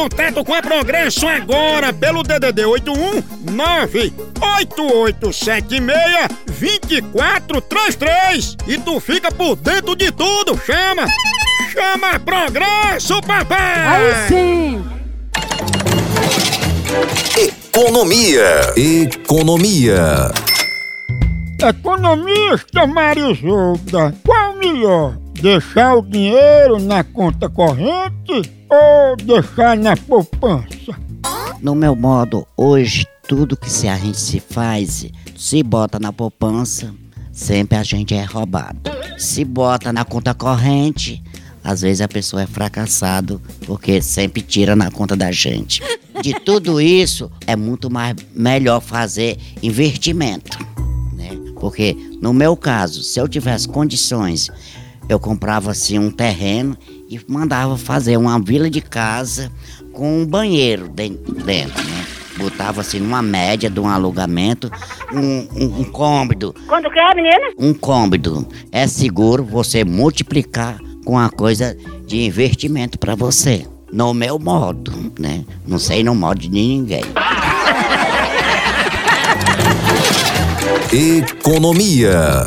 contato com a Progresso agora pelo DDD 81 98876 2433 e tu fica por dentro de tudo, chama! Chama Progresso, papai! Aí sim! Economia. Economia. Economista Marisolda, qual melhor? Deixar o dinheiro na conta corrente ou deixar na poupança? No meu modo, hoje, tudo que se a gente se faz, se bota na poupança, sempre a gente é roubado. Se bota na conta corrente, às vezes a pessoa é fracassado, porque sempre tira na conta da gente. De tudo isso, é muito mais melhor fazer investimento, né? Porque no meu caso, se eu tivesse condições, eu comprava assim um terreno e mandava fazer uma vila de casa com um banheiro den- dentro, né? Botava assim numa média de um alugamento, um, um, um cômodo. Quando quer, menina? Um cômodo. É seguro você multiplicar com a coisa de investimento para você. No meu modo, né? Não sei no modo de ninguém. Economia.